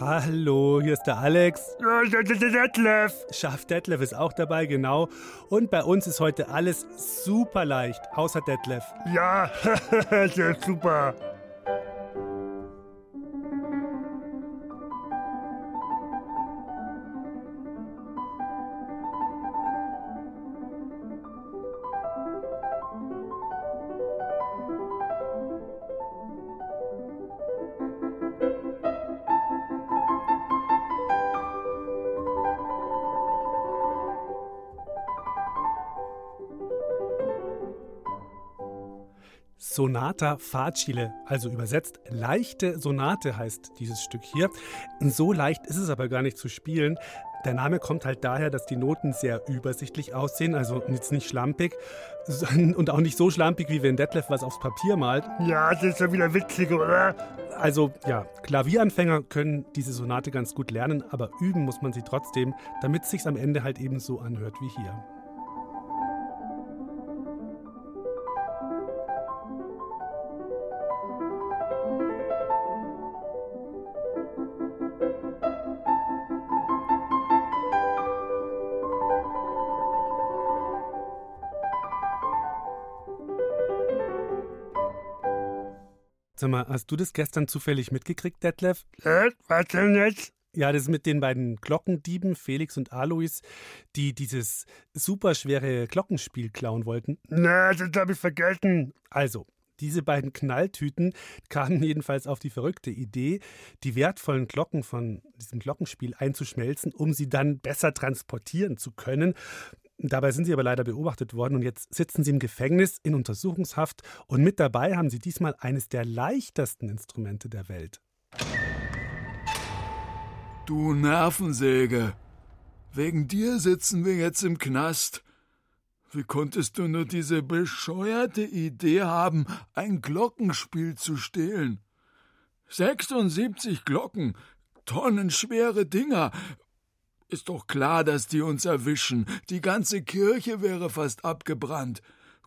Hallo, hier ist der Alex. Detlef. Schaf Detlef ist auch dabei, genau. Und bei uns ist heute alles super leicht, außer Detlef. Ja, super. Sonata Facile, also übersetzt leichte Sonate heißt dieses Stück hier. So leicht ist es aber gar nicht zu spielen. Der Name kommt halt daher, dass die Noten sehr übersichtlich aussehen, also jetzt nicht schlampig und auch nicht so schlampig, wie wenn Detlef was aufs Papier malt. Ja, das ist ja wieder witzig, oder? Also ja, Klavieranfänger können diese Sonate ganz gut lernen, aber üben muss man sie trotzdem, damit es sich am Ende halt eben so anhört wie hier. Sag mal, hast du das gestern zufällig mitgekriegt, Detlef? Äh, was denn jetzt? Ja, das mit den beiden Glockendieben, Felix und Alois, die dieses superschwere Glockenspiel klauen wollten. Na, das hab ich vergessen. Also, diese beiden Knalltüten kamen jedenfalls auf die verrückte Idee, die wertvollen Glocken von diesem Glockenspiel einzuschmelzen, um sie dann besser transportieren zu können. Dabei sind sie aber leider beobachtet worden und jetzt sitzen sie im Gefängnis in Untersuchungshaft und mit dabei haben sie diesmal eines der leichtesten Instrumente der Welt. Du Nervensäge. Wegen dir sitzen wir jetzt im Knast. Wie konntest du nur diese bescheuerte Idee haben, ein Glockenspiel zu stehlen? 76 Glocken, tonnenschwere Dinger. Ist doch klar, dass die uns erwischen. Die ganze Kirche wäre fast abgebrannt.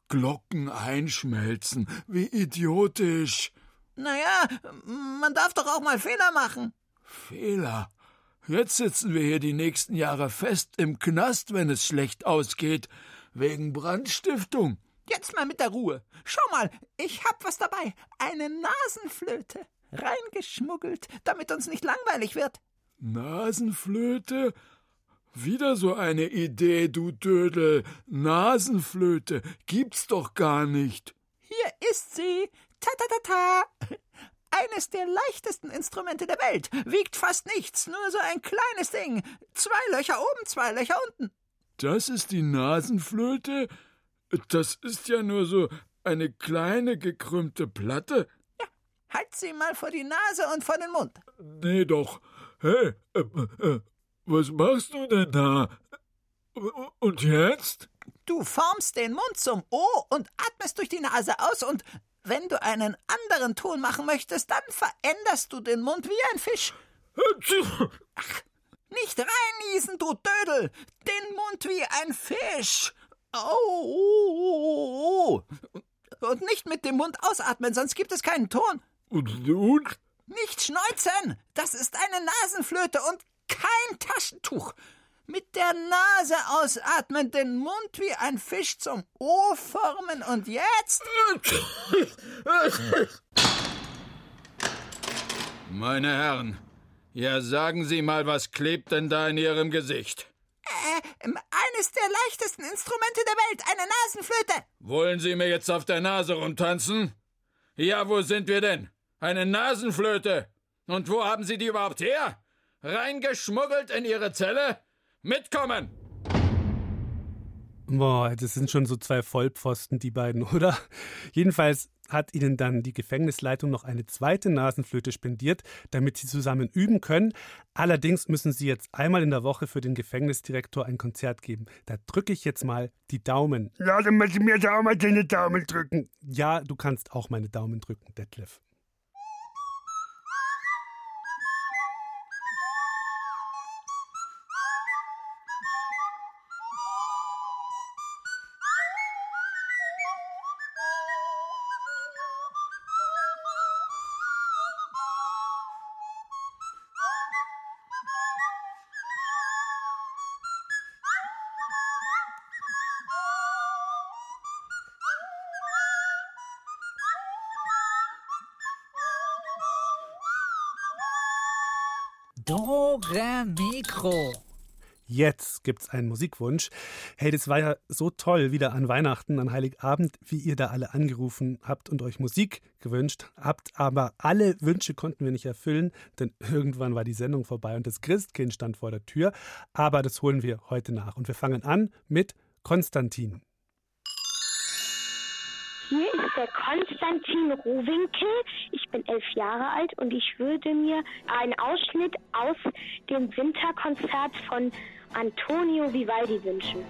Glocken einschmelzen, wie idiotisch. Naja, man darf doch auch mal Fehler machen. Fehler. Jetzt sitzen wir hier die nächsten Jahre fest im Knast, wenn es schlecht ausgeht, wegen Brandstiftung. Jetzt mal mit der Ruhe. Schau mal, ich hab was dabei. Eine Nasenflöte. Reingeschmuggelt, damit uns nicht langweilig wird. Nasenflöte? Wieder so eine Idee, du Dödel. Nasenflöte gibt's doch gar nicht. Hier ist sie. Ta ta ta ta. Eines der leichtesten Instrumente der Welt. Wiegt fast nichts, nur so ein kleines Ding. Zwei Löcher oben, zwei Löcher unten. Das ist die Nasenflöte? Das ist ja nur so eine kleine gekrümmte Platte. Ja, halt sie mal vor die Nase und vor den Mund. Nee, doch. Hey, äh, äh, was machst du denn da? Und jetzt? Du formst den Mund zum O und atmest durch die Nase aus und wenn du einen anderen Ton machen möchtest, dann veränderst du den Mund wie ein Fisch. Ach, nicht reinniesen, du Dödel! Den Mund wie ein Fisch! Oh, oh, oh, Und nicht mit dem Mund ausatmen, sonst gibt es keinen Ton. Und? Nicht schneuzen! Das ist eine Nasenflöte und kein Taschentuch. Mit der Nase ausatmen, den Mund wie ein Fisch zum O formen und jetzt. Meine Herren, ja sagen Sie mal, was klebt denn da in Ihrem Gesicht? Äh, eines der leichtesten Instrumente der Welt, eine Nasenflöte. Wollen Sie mir jetzt auf der Nase rumtanzen? Ja, wo sind wir denn? Eine Nasenflöte. Und wo haben Sie die überhaupt her? Reingeschmuggelt in Ihre Zelle? Mitkommen! Boah, das sind schon so zwei Vollpfosten, die beiden, oder? Jedenfalls hat ihnen dann die Gefängnisleitung noch eine zweite Nasenflöte spendiert, damit sie zusammen üben können. Allerdings müssen sie jetzt einmal in der Woche für den Gefängnisdirektor ein Konzert geben. Da drücke ich jetzt mal die Daumen. Ja, dann muss ich mir da auch mal deine Daumen drücken. Ja, du kannst auch meine Daumen drücken, Detlef. Do, Re, Mikro. Jetzt gibt's einen Musikwunsch. Hey, das war ja so toll wieder an Weihnachten, an Heiligabend, wie ihr da alle angerufen habt und euch Musik gewünscht habt. Aber alle Wünsche konnten wir nicht erfüllen, denn irgendwann war die Sendung vorbei und das Christkind stand vor der Tür. Aber das holen wir heute nach. Und wir fangen an mit Konstantin. Der Konstantin Rohwinkel. Ich bin elf Jahre alt und ich würde mir einen Ausschnitt aus dem Winterkonzert von Antonio Vivaldi wünschen.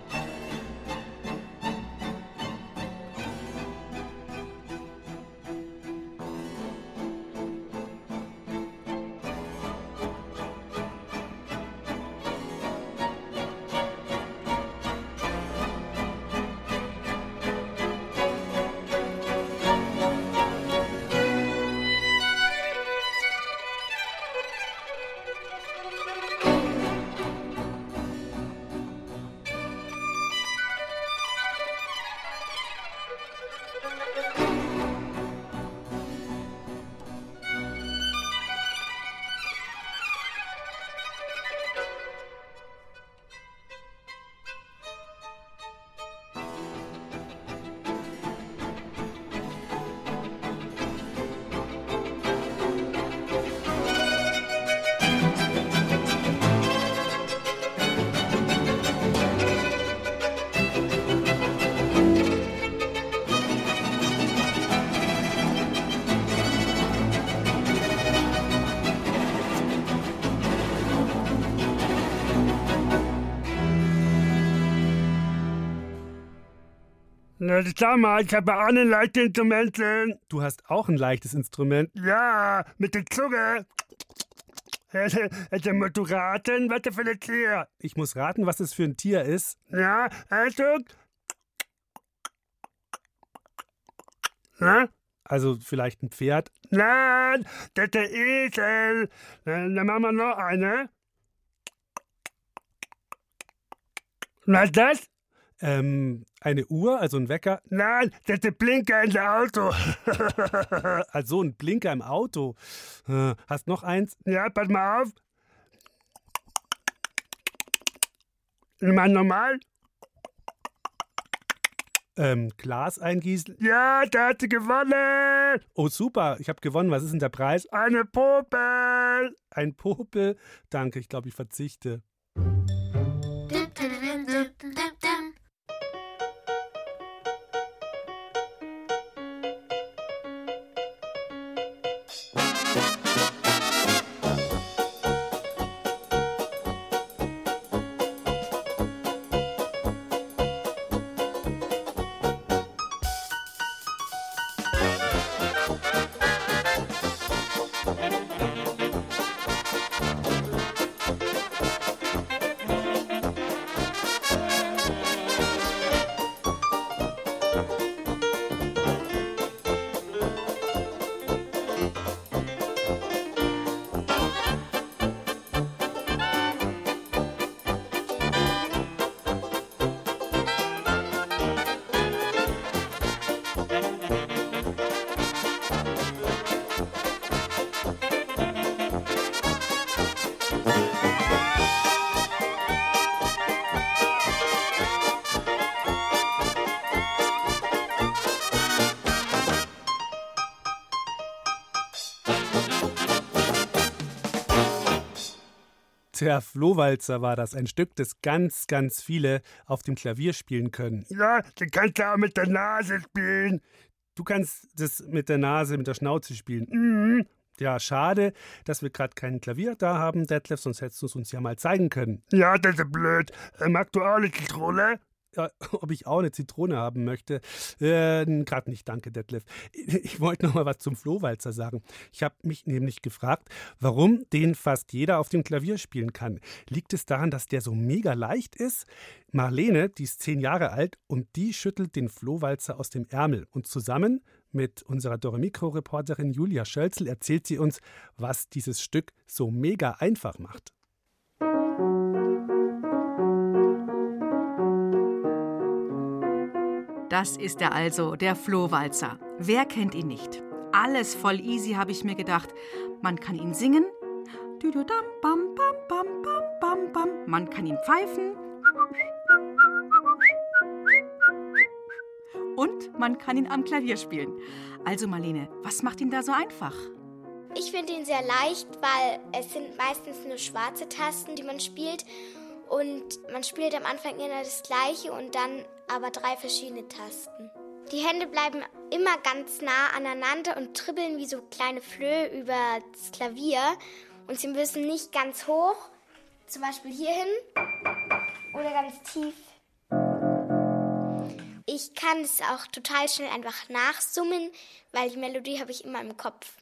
Na, sag mal, ich habe auch ein leichtes Instrument. Du hast auch ein leichtes Instrument. Ja, mit der Zunge. Also musst du raten, was das für ein Tier? Ich muss raten, was es für ein Tier ist. Ja, Achtung. Na? Also vielleicht ein Pferd. Nein, das ist der Esel. Dann machen wir noch eine. Was ist das? Ähm, eine Uhr, also ein Wecker. Nein, das ist der Blinker in der Auto. also ein Blinker im Auto. Äh, Hast noch eins? Ja, pass mal auf. Mal normal. Ähm, Glas eingießen. Ja, da hat sie gewonnen. Oh, super. Ich habe gewonnen. Was ist denn der Preis? Eine Popel. Ein Popel. Danke, ich glaube, ich verzichte. Der Flohwalzer war das, ein Stück, das ganz, ganz viele auf dem Klavier spielen können. Ja, den kannst du auch mit der Nase spielen. Du kannst das mit der Nase, mit der Schnauze spielen. Mhm. Ja, schade, dass wir gerade kein Klavier da haben, Detlef, sonst hättest du es uns ja mal zeigen können. Ja, das ist blöd. Äh, Magst du auch eine Zitrone? Ja, ob ich auch eine Zitrone haben möchte? Äh, gerade nicht, danke, Detlef. Ich wollte noch mal was zum Flohwalzer sagen. Ich habe mich nämlich gefragt, warum den fast jeder auf dem Klavier spielen kann. Liegt es daran, dass der so mega leicht ist? Marlene, die ist zehn Jahre alt und die schüttelt den Flohwalzer aus dem Ärmel. Und zusammen mit unserer Doremikro-Reporterin Julia Schölzel erzählt sie uns, was dieses Stück so mega einfach macht. Das ist er also, der Flohwalzer. Wer kennt ihn nicht? Alles voll easy, habe ich mir gedacht. Man kann ihn singen. Man kann ihn pfeifen. Und man kann ihn am Klavier spielen. Also Marlene, was macht ihn da so einfach? Ich finde ihn sehr leicht, weil es sind meistens nur schwarze Tasten, die man spielt. Und man spielt am Anfang immer das gleiche und dann aber drei verschiedene Tasten. Die Hände bleiben immer ganz nah aneinander und tribbeln wie so kleine Flöhe über das Klavier. Und sie müssen nicht ganz hoch, zum Beispiel hierhin oder ganz tief. Ich kann es auch total schnell einfach nachsummen, weil die Melodie habe ich immer im Kopf.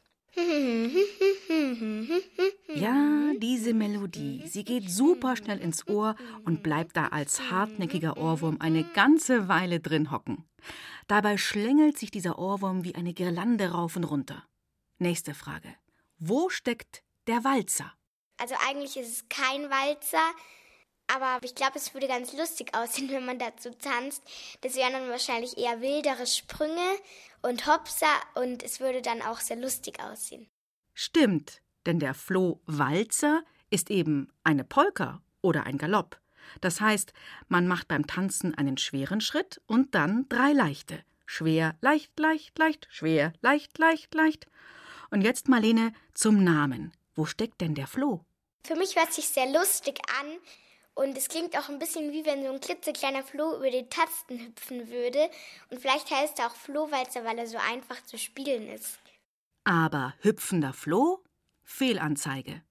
Ja, diese Melodie, sie geht super schnell ins Ohr und bleibt da als hartnäckiger Ohrwurm eine ganze Weile drin hocken. Dabei schlängelt sich dieser Ohrwurm wie eine Girlande rauf und runter. Nächste Frage. Wo steckt der Walzer? Also eigentlich ist es kein Walzer, aber ich glaube, es würde ganz lustig aussehen, wenn man dazu tanzt. Das wären dann wahrscheinlich eher wildere Sprünge und Hopser und es würde dann auch sehr lustig aussehen. Stimmt, denn der Floh-Walzer ist eben eine Polka oder ein Galopp. Das heißt, man macht beim Tanzen einen schweren Schritt und dann drei leichte. Schwer, leicht, leicht, leicht, schwer, leicht, leicht, leicht. Und jetzt, Marlene, zum Namen. Wo steckt denn der Floh? Für mich hört sich sehr lustig an und es klingt auch ein bisschen wie wenn so ein klitzekleiner Floh über die Tasten hüpfen würde. Und vielleicht heißt er auch Flohwalzer, weil er so einfach zu spielen ist. Aber hüpfender Floh? Fehlanzeige.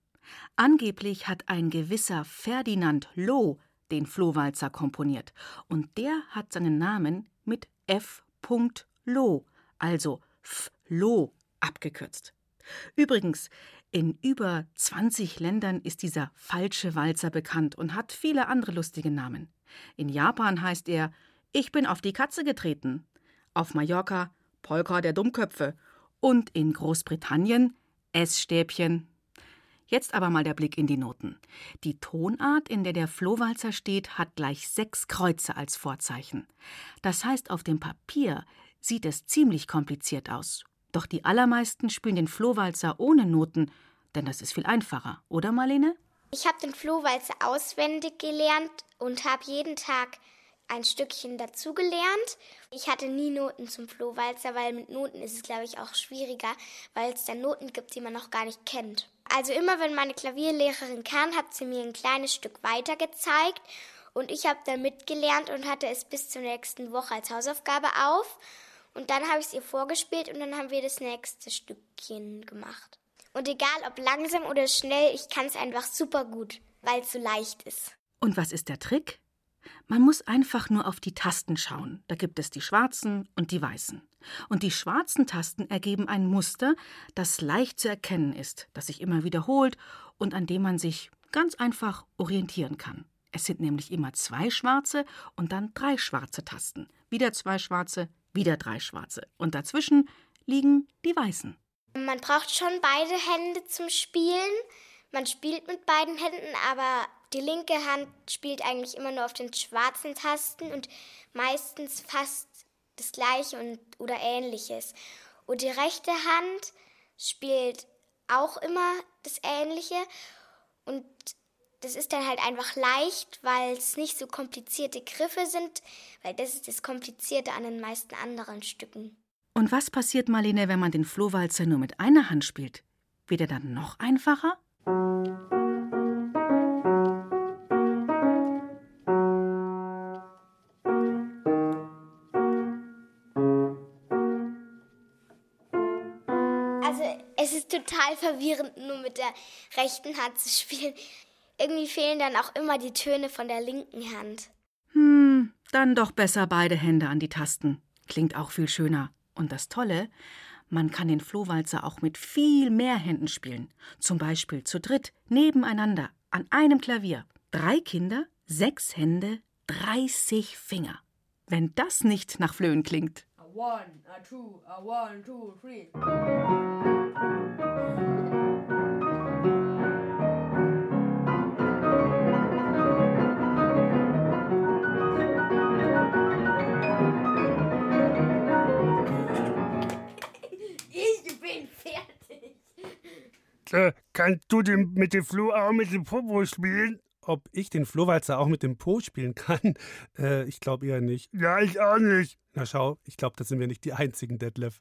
Angeblich hat ein gewisser Ferdinand Loh den Flohwalzer komponiert. Und der hat seinen Namen mit F. Loh, also F. Loh, abgekürzt. Übrigens, in über 20 Ländern ist dieser falsche Walzer bekannt und hat viele andere lustige Namen. In Japan heißt er Ich bin auf die Katze getreten. Auf Mallorca Polka der Dummköpfe. Und in Großbritannien Essstäbchen. Jetzt aber mal der Blick in die Noten. Die Tonart, in der der Flohwalzer steht, hat gleich sechs Kreuze als Vorzeichen. Das heißt, auf dem Papier sieht es ziemlich kompliziert aus. Doch die allermeisten spielen den Flohwalzer ohne Noten, denn das ist viel einfacher, oder Marlene? Ich habe den Flohwalzer auswendig gelernt und habe jeden Tag ein Stückchen dazugelernt. Ich hatte nie Noten zum Flohwalzer, weil mit Noten ist es, glaube ich, auch schwieriger, weil es dann Noten gibt, die man noch gar nicht kennt. Also immer, wenn meine Klavierlehrerin kam, hat sie mir ein kleines Stück weiter gezeigt und ich habe dann mitgelernt und hatte es bis zur nächsten Woche als Hausaufgabe auf. Und dann habe ich es ihr vorgespielt und dann haben wir das nächste Stückchen gemacht. Und egal ob langsam oder schnell, ich kann es einfach super gut, weil es so leicht ist. Und was ist der Trick? Man muss einfach nur auf die Tasten schauen. Da gibt es die schwarzen und die weißen. Und die schwarzen Tasten ergeben ein Muster, das leicht zu erkennen ist, das sich immer wiederholt und an dem man sich ganz einfach orientieren kann. Es sind nämlich immer zwei schwarze und dann drei schwarze Tasten. Wieder zwei schwarze, wieder drei schwarze. Und dazwischen liegen die weißen. Man braucht schon beide Hände zum Spielen. Man spielt mit beiden Händen, aber die linke Hand spielt eigentlich immer nur auf den schwarzen Tasten und meistens fast das gleiche und, oder ähnliches. Und die rechte Hand spielt auch immer das ähnliche und das ist dann halt einfach leicht, weil es nicht so komplizierte Griffe sind, weil das ist das Komplizierte an den meisten anderen Stücken. Und was passiert, Marlene, wenn man den Flohwalzer nur mit einer Hand spielt? Wird er dann noch einfacher? Also es ist total verwirrend, nur mit der rechten Hand zu spielen. Irgendwie fehlen dann auch immer die Töne von der linken Hand. Hm, dann doch besser beide Hände an die Tasten. Klingt auch viel schöner. Und das Tolle, man kann den Flohwalzer auch mit viel mehr Händen spielen. Zum Beispiel zu dritt, nebeneinander, an einem Klavier. Drei Kinder, sechs Hände, 30 Finger. Wenn das nicht nach Flöhen klingt. A one, a two, a one, two, three. Äh, kannst du den, mit dem Flo auch mit dem Popo spielen? Ob ich den Flohwalzer auch mit dem Po spielen kann? Äh, ich glaube eher nicht. Ja, ich auch nicht. Na schau, ich glaube, da sind wir nicht die einzigen, Detlef.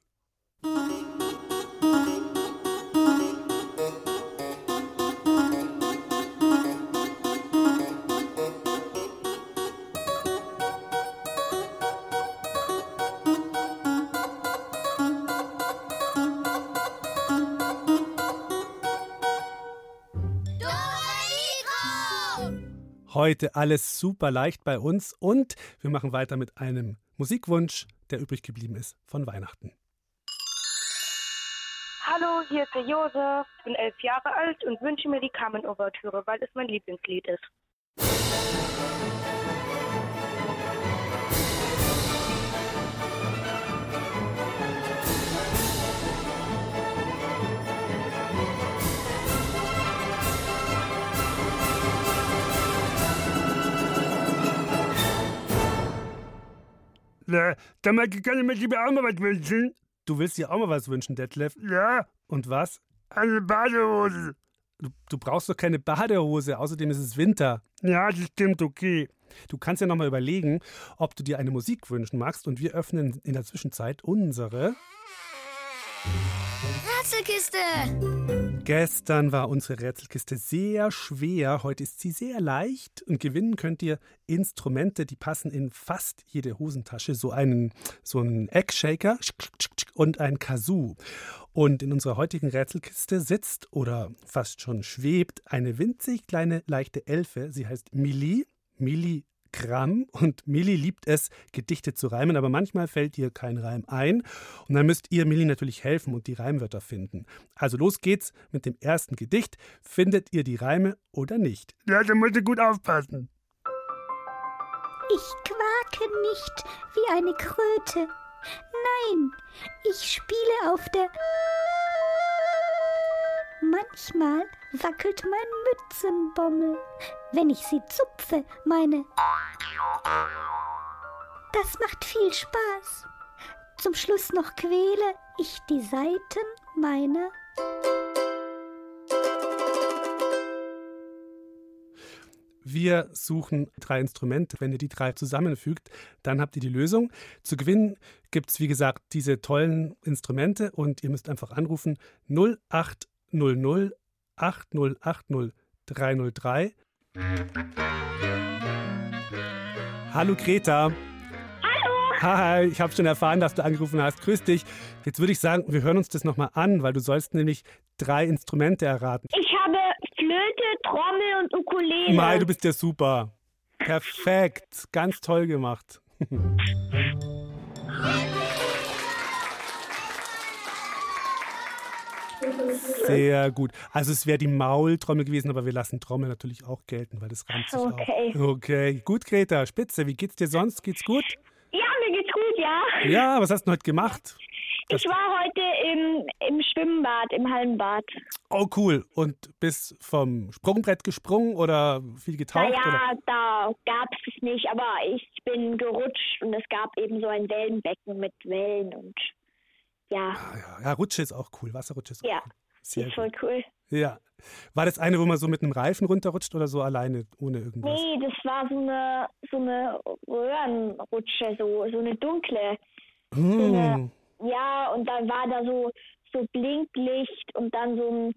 Heute alles super leicht bei uns und wir machen weiter mit einem Musikwunsch, der übrig geblieben ist von Weihnachten. Hallo, hier ist der Josef. Ich bin elf Jahre alt und wünsche mir die Carmen-Ouvertüre, weil es mein Lieblingslied ist. Na, dann mag ich gerne mir lieber auch mal was wünschen. Du willst dir auch mal was wünschen, Detlef? Ja, Und was? eine Badehose. Du, du brauchst doch keine Badehose, außerdem ist es Winter. Ja, das stimmt, okay. Du kannst ja nochmal überlegen, ob du dir eine Musik wünschen magst und wir öffnen in der Zwischenzeit unsere. Rätselkiste! Gestern war unsere Rätselkiste sehr schwer, heute ist sie sehr leicht. Und gewinnen könnt ihr Instrumente, die passen in fast jede Hosentasche, so einen so einen Eggshaker und ein Kazoo. Und in unserer heutigen Rätselkiste sitzt oder fast schon schwebt eine winzig kleine leichte Elfe, sie heißt Millie, Millie Gramm und Millie liebt es, Gedichte zu reimen, aber manchmal fällt ihr kein Reim ein und dann müsst ihr Millie natürlich helfen und die Reimwörter finden. Also los geht's mit dem ersten Gedicht. Findet ihr die Reime oder nicht? Ja, da musst du gut aufpassen. Ich quake nicht wie eine Kröte. Nein, ich spiele auf der. Manchmal wackelt mein Mützenbommel, wenn ich sie zupfe, meine. Das macht viel Spaß. Zum Schluss noch quäle ich die Saiten meiner. Wir suchen drei Instrumente. Wenn ihr die drei zusammenfügt, dann habt ihr die Lösung. Zu gewinnen gibt es, wie gesagt, diese tollen Instrumente und ihr müsst einfach anrufen 0800 8080 303. Hallo Greta. Hallo! Hi, ich habe schon erfahren, dass du angerufen hast. Grüß dich. Jetzt würde ich sagen, wir hören uns das nochmal an, weil du sollst nämlich drei Instrumente erraten. Ich habe Flöte, Trommel und Ukulele. Mai, du bist ja super. Perfekt. Ganz toll gemacht. Sehr gut. Also es wäre die Maultrommel gewesen, aber wir lassen Trommel natürlich auch gelten, weil das reimt sich Okay. auch. Okay. Gut, Greta, spitze. Wie geht's dir sonst? Geht's gut? Ja, mir geht's gut, ja. Ja, was hast du heute gemacht? Ich war heute im, im Schwimmbad, im Hallenbad. Oh, cool. Und bist vom Sprungbrett gesprungen oder viel getaucht? oder? Naja, da gab es nicht, aber ich bin gerutscht und es gab eben so ein Wellenbecken mit Wellen und ja, Ja, ja, Rutsche ist auch cool. Wasserrutsche ist auch ja, cool. Sehr ist voll gut. cool. Ja. War das eine, wo man so mit einem Reifen runterrutscht oder so alleine, ohne irgendwas? Nee, das war so eine so eine Röhrenrutsche, so, so eine dunkle. Hm. Ja, und dann war da so, so Blinklicht und dann so ein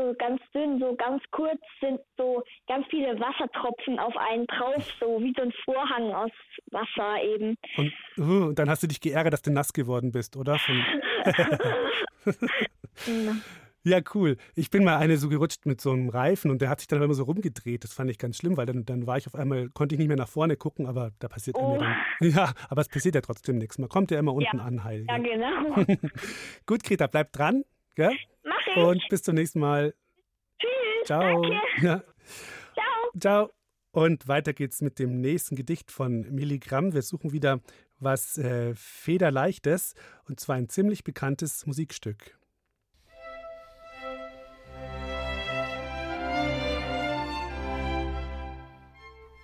so ganz dünn, so ganz kurz sind so ganz viele Wassertropfen auf einen drauf, so wie so ein Vorhang aus Wasser eben. Und uh, dann hast du dich geärgert, dass du nass geworden bist, oder? Ja, cool. Ich bin mal eine so gerutscht mit so einem Reifen und der hat sich dann immer so rumgedreht. Das fand ich ganz schlimm, weil dann, dann war ich auf einmal, konnte ich nicht mehr nach vorne gucken, aber da passiert oh. dann. Ja, aber es passiert ja trotzdem nichts. Man kommt ja immer unten ja. an, Heil. Ja, genau. Gut, Greta, bleib dran. Gell? Mach. Und bis zum nächsten Mal. Tschüss. Ciao. Danke. Ja. Ciao. Ciao. Und weiter geht's mit dem nächsten Gedicht von Milligramm. Wir suchen wieder was äh, Federleichtes und zwar ein ziemlich bekanntes Musikstück.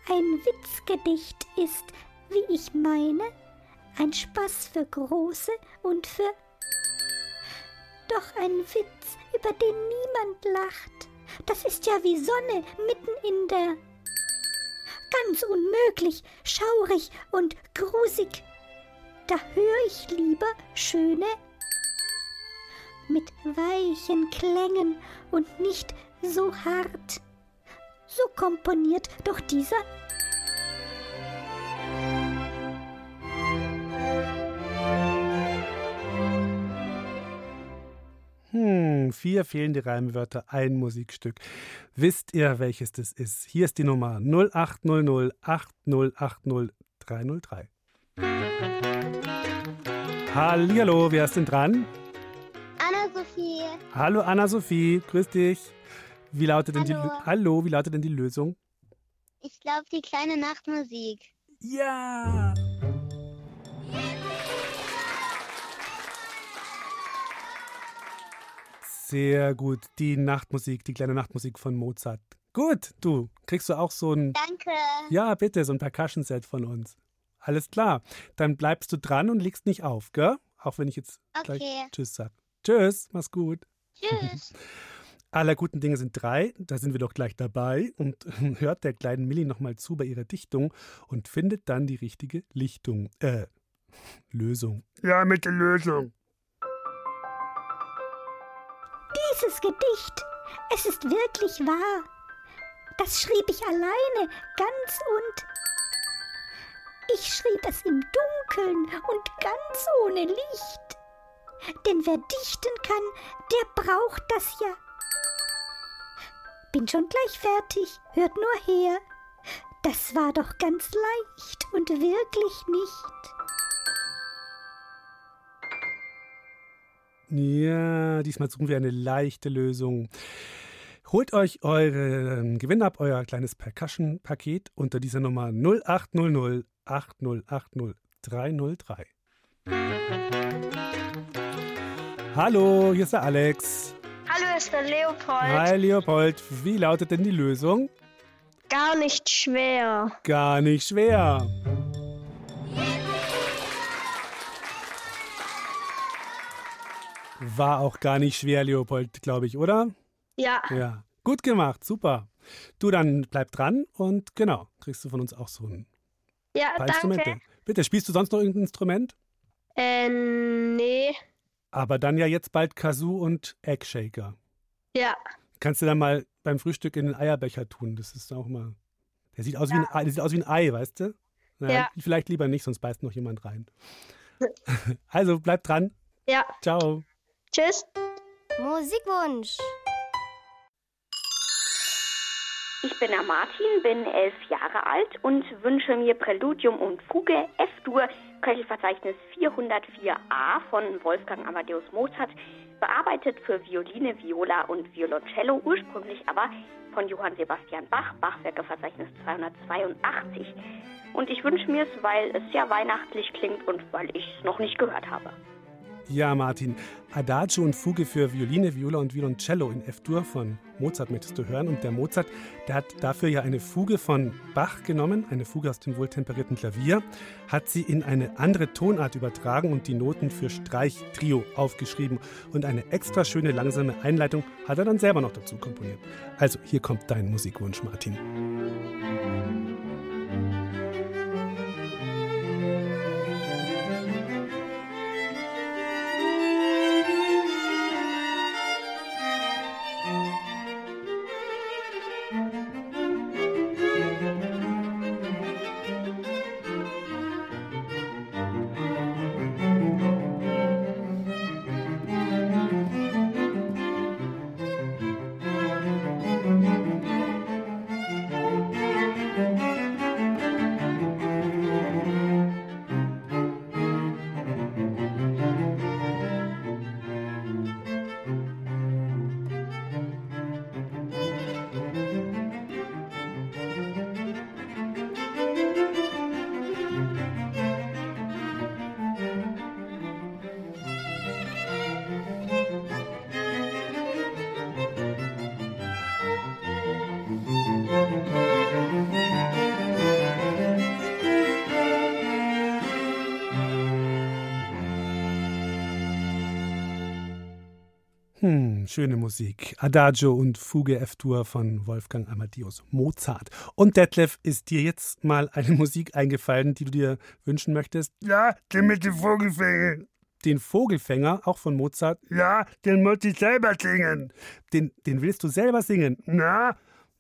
Ein Witzgedicht ist, wie ich meine, ein Spaß für Große und für. Doch ein Witz, über den niemand lacht, das ist ja wie Sonne mitten in der. Ganz unmöglich, schaurig und grusig. Da hör ich lieber schöne mit weichen Klängen und nicht so hart. So komponiert doch dieser Hm, vier fehlende Reimwörter, ein Musikstück. Wisst ihr, welches das ist? Hier ist die Nummer 0800 8080 303. Hallihallo, wer ist denn dran? Anna-Sophie. Hallo Anna-Sophie, grüß dich. Wie lautet denn Hallo. die Hallo, wie lautet denn die Lösung? Ich glaube, die kleine Nachtmusik. Ja. Sehr gut, die Nachtmusik, die kleine Nachtmusik von Mozart. Gut, du, kriegst du auch so ein Danke. Ja, bitte, so ein Percussion-Set von uns. Alles klar. Dann bleibst du dran und legst nicht auf, gell? Auch wenn ich jetzt gleich Okay. Tschüss sag. Tschüss, mach's gut. Tschüss. Aller guten Dinge sind drei, da sind wir doch gleich dabei und hört der kleinen Millie nochmal zu bei ihrer Dichtung und findet dann die richtige Lichtung, äh, Lösung. Ja, mit der Lösung. Gedicht, es ist wirklich wahr. Das schrieb ich alleine, ganz und. Ich schrieb es im Dunkeln und ganz ohne Licht. Denn wer dichten kann, der braucht das ja. Bin schon gleich fertig, hört nur her. Das war doch ganz leicht und wirklich nicht. Ja, diesmal suchen wir eine leichte Lösung. Holt euch euren Gewinn ab, euer kleines Percussion-Paket unter dieser Nummer 0800 8080 303. Hallo, hier ist der Alex. Hallo, hier ist der Leopold. Hi Leopold, wie lautet denn die Lösung? Gar nicht schwer. Gar nicht schwer. War auch gar nicht schwer, Leopold, glaube ich, oder? Ja. Ja. Gut gemacht, super. Du dann bleib dran und genau, kriegst du von uns auch so ein Ja, paar danke. Instrumente. Bitte, spielst du sonst noch irgendein Instrument? Äh, nee. Aber dann ja jetzt bald Kazoo und Eggshaker. Ja. Kannst du dann mal beim Frühstück in den Eierbecher tun. Das ist auch mal. Der sieht aus, wie, ein Ei, der sieht aus wie ein Ei, weißt du? Na, Ja. Vielleicht lieber nicht, sonst beißt noch jemand rein. also bleib dran. Ja. Ciao. Tschüss. Musikwunsch. Ich bin der Martin, bin elf Jahre alt und wünsche mir Präludium und Fuge F-Dur, Köchelverzeichnis 404a von Wolfgang Amadeus Mozart, bearbeitet für Violine, Viola und Violoncello, ursprünglich aber von Johann Sebastian Bach, Bachwerkeverzeichnis 282. Und ich wünsche mir es, weil es sehr weihnachtlich klingt und weil ich es noch nicht gehört habe. Ja, Martin. Adagio und Fuge für Violine, Viola und Violoncello in F-Dur von Mozart möchtest du hören. Und der Mozart, der hat dafür ja eine Fuge von Bach genommen, eine Fuge aus dem wohltemperierten Klavier, hat sie in eine andere Tonart übertragen und die Noten für Streich-Trio aufgeschrieben. Und eine extra schöne langsame Einleitung hat er dann selber noch dazu komponiert. Also, hier kommt dein Musikwunsch, Martin. Schöne Musik. Adagio und Fuge F-Dur von Wolfgang Amadeus Mozart. Und Detlef, ist dir jetzt mal eine Musik eingefallen, die du dir wünschen möchtest? Ja, den mit dem Vogelfänger. Den Vogelfänger, auch von Mozart? Ja, den muss ich selber singen. Den, den willst du selber singen? Na?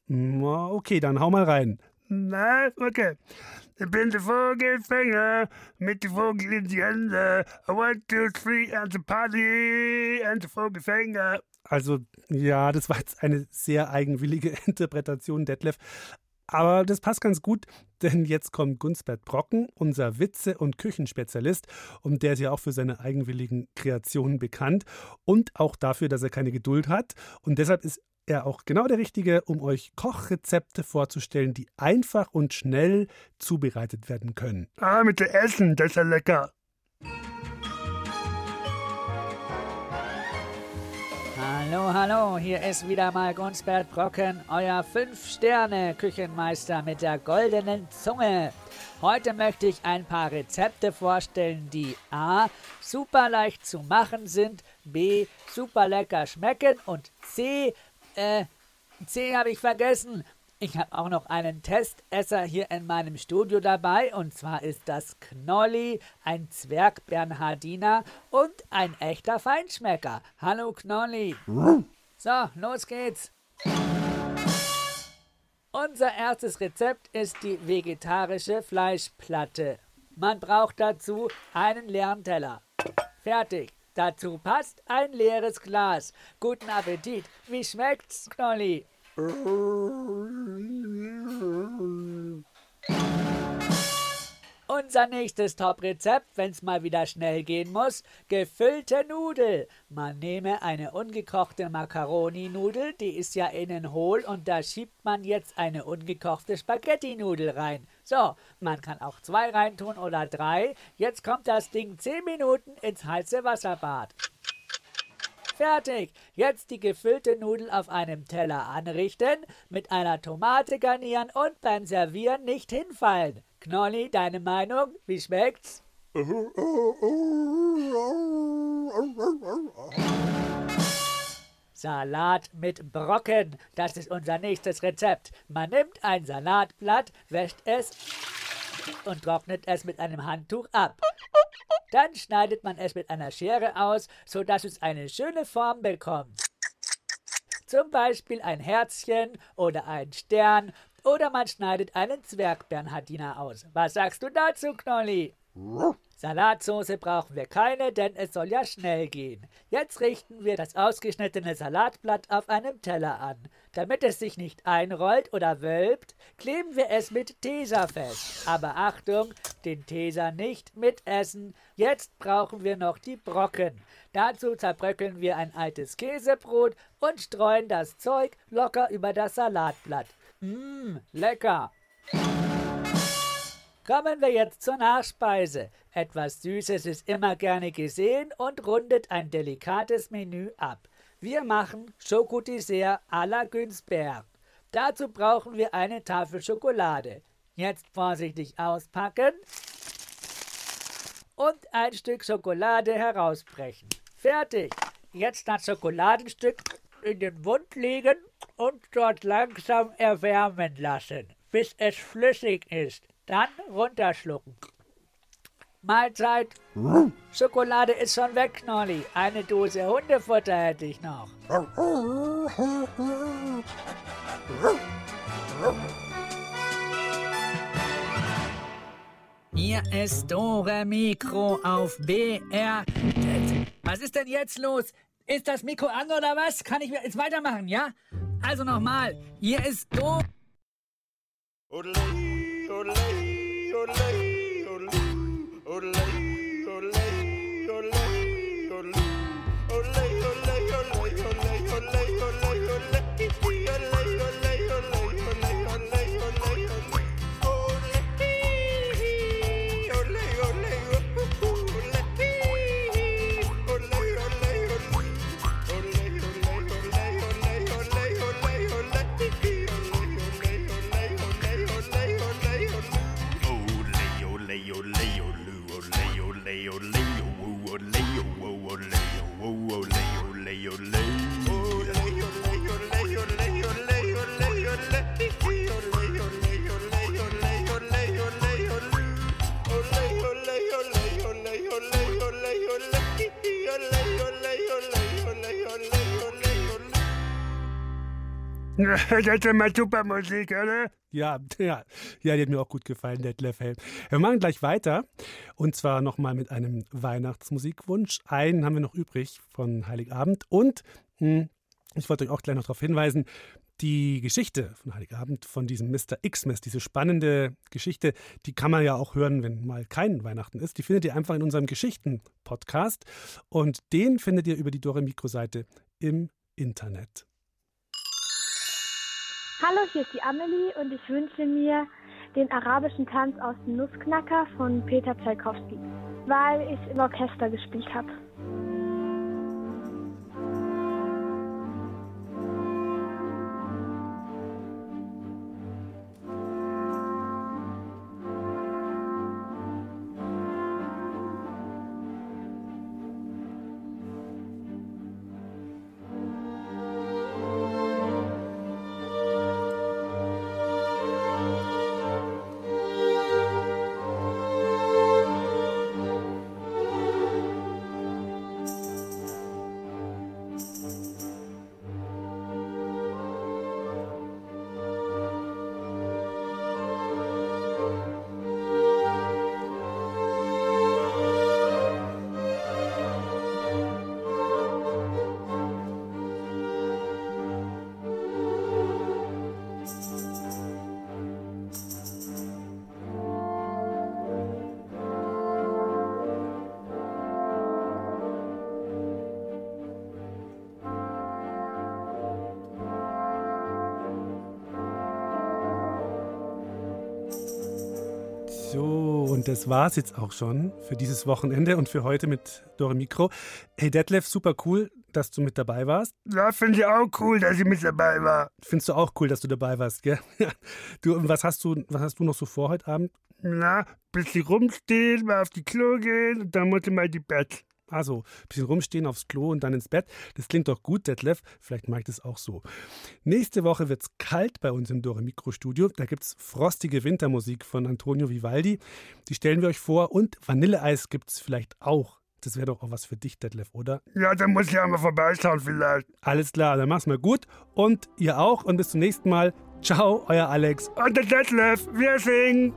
Na, okay, dann hau mal rein. Na, okay. Ich bin der Vogelfänger mit dem Vogel in die Hände. One, two, three, and the party and the Vogelfänger. Also, ja, das war jetzt eine sehr eigenwillige Interpretation, Detlef. Aber das passt ganz gut, denn jetzt kommt Gunsbert Brocken, unser Witze- und Küchenspezialist. Und der ist ja auch für seine eigenwilligen Kreationen bekannt und auch dafür, dass er keine Geduld hat. Und deshalb ist er auch genau der Richtige, um euch Kochrezepte vorzustellen, die einfach und schnell zubereitet werden können. Ah, mit dem Essen, das ist ja lecker. Hallo, hallo, hier ist wieder mal Gunsbert Brocken, euer 5-Sterne-Küchenmeister mit der goldenen Zunge. Heute möchte ich ein paar Rezepte vorstellen, die a. super leicht zu machen sind, b. super lecker schmecken und c. äh, c habe ich vergessen. Ich habe auch noch einen Testesser hier in meinem Studio dabei und zwar ist das Knolli, ein Zwergbernhardiner und ein echter Feinschmecker. Hallo Knolli. So, los geht's. Unser erstes Rezept ist die vegetarische Fleischplatte. Man braucht dazu einen leeren Teller. Fertig. Dazu passt ein leeres Glas. Guten Appetit. Wie schmeckt's, Knolli? Unser nächstes Top-Rezept, wenn's mal wieder schnell gehen muss, gefüllte Nudel. Man nehme eine ungekochte Macaroni-Nudel, die ist ja innen hohl und da schiebt man jetzt eine ungekochte Spaghetti-Nudel rein. So, man kann auch zwei reintun oder drei. Jetzt kommt das Ding 10 Minuten ins heiße Wasserbad. Fertig. Jetzt die gefüllte Nudel auf einem Teller anrichten, mit einer Tomate garnieren und beim Servieren nicht hinfallen. Knolli, deine Meinung? Wie schmeckt's? Salat mit Brocken. Das ist unser nächstes Rezept. Man nimmt ein Salatblatt, wäscht es und trocknet es mit einem Handtuch ab. Dann schneidet man es mit einer Schere aus, sodass es eine schöne Form bekommt. Zum Beispiel ein Herzchen oder ein Stern oder man schneidet einen Zwergbernhardiner aus. Was sagst du dazu, Knolli? Salatsauce brauchen wir keine, denn es soll ja schnell gehen. Jetzt richten wir das ausgeschnittene Salatblatt auf einem Teller an. Damit es sich nicht einrollt oder wölbt, kleben wir es mit Tesa fest. Aber Achtung, den Tesa nicht mitessen. Jetzt brauchen wir noch die Brocken. Dazu zerbröckeln wir ein altes Käsebrot und streuen das Zeug locker über das Salatblatt. Mmm, lecker. Kommen wir jetzt zur Nachspeise. Etwas Süßes ist immer gerne gesehen und rundet ein delikates Menü ab. Wir machen Schokodessert à la Günzberg. Dazu brauchen wir eine Tafel Schokolade. Jetzt vorsichtig auspacken und ein Stück Schokolade herausbrechen. Fertig. Jetzt das Schokoladenstück in den Mund legen und dort langsam erwärmen lassen, bis es flüssig ist. Dann runterschlucken. Mahlzeit. Schokolade ist schon weg, Knolli. Eine Dose Hundefutter hätte ich noch. Hier ist Dore Mikro auf BR. Was ist denn jetzt los? Ist das Mikro an oder was? Kann ich jetzt weitermachen, ja? Also nochmal. Hier ist Dore. ole, ole, ole, ole. Das ist immer super Musik, oder? Ja, ja, ja, die hat mir auch gut gefallen, Detlef Helm. Wir machen gleich weiter und zwar nochmal mit einem Weihnachtsmusikwunsch. Einen haben wir noch übrig von Heiligabend und mh, hm, ich wollte euch auch gleich noch darauf hinweisen, die Geschichte von Heiligabend, von diesem Mr. Xmas, diese spannende Geschichte, die kann man ja auch hören, wenn mal kein Weihnachten ist. Die findet ihr einfach in unserem Geschichten-Podcast und den findet ihr über die Dore Mikro-Seite im Internet. Hallo, hier ist die Amelie und ich wünsche mir den arabischen Tanz aus dem Nussknacker von Peter Tchaikovsky, weil ich im Orchester gespielt habe. Und das war es jetzt auch schon für dieses Wochenende und für heute mit Dore Mikro. Hey Detlef, super cool, dass du mit dabei warst. Ja, finde ich auch cool, dass ich mit dabei war. Findest du auch cool, dass du dabei warst, gell? Du, was hast du, was hast du noch so vor heute Abend? Na, bisschen rumstehen, mal auf die Klo gehen und dann muss ich mal die Bett. Also, ein bisschen rumstehen aufs Klo und dann ins Bett. Das klingt doch gut, Detlef. Vielleicht mag ich das auch so. Nächste Woche wird es kalt bei uns im Dore Mikro Studio. Da gibt es frostige Wintermusik von Antonio Vivaldi. Die stellen wir euch vor. Und Vanilleeis gibt es vielleicht auch. Das wäre doch auch was für dich, Detlef, oder? Ja, dann muss ich einmal vorbeischauen vielleicht. Alles klar, dann mach's mal gut. Und ihr auch. Und bis zum nächsten Mal. Ciao, euer Alex. Und der Detlef. Wir singen.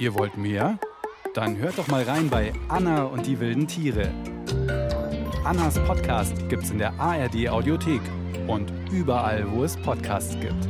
Ihr wollt mehr? Dann hört doch mal rein bei Anna und die wilden Tiere. Annas Podcast gibt's in der ARD Audiothek und überall, wo es Podcasts gibt.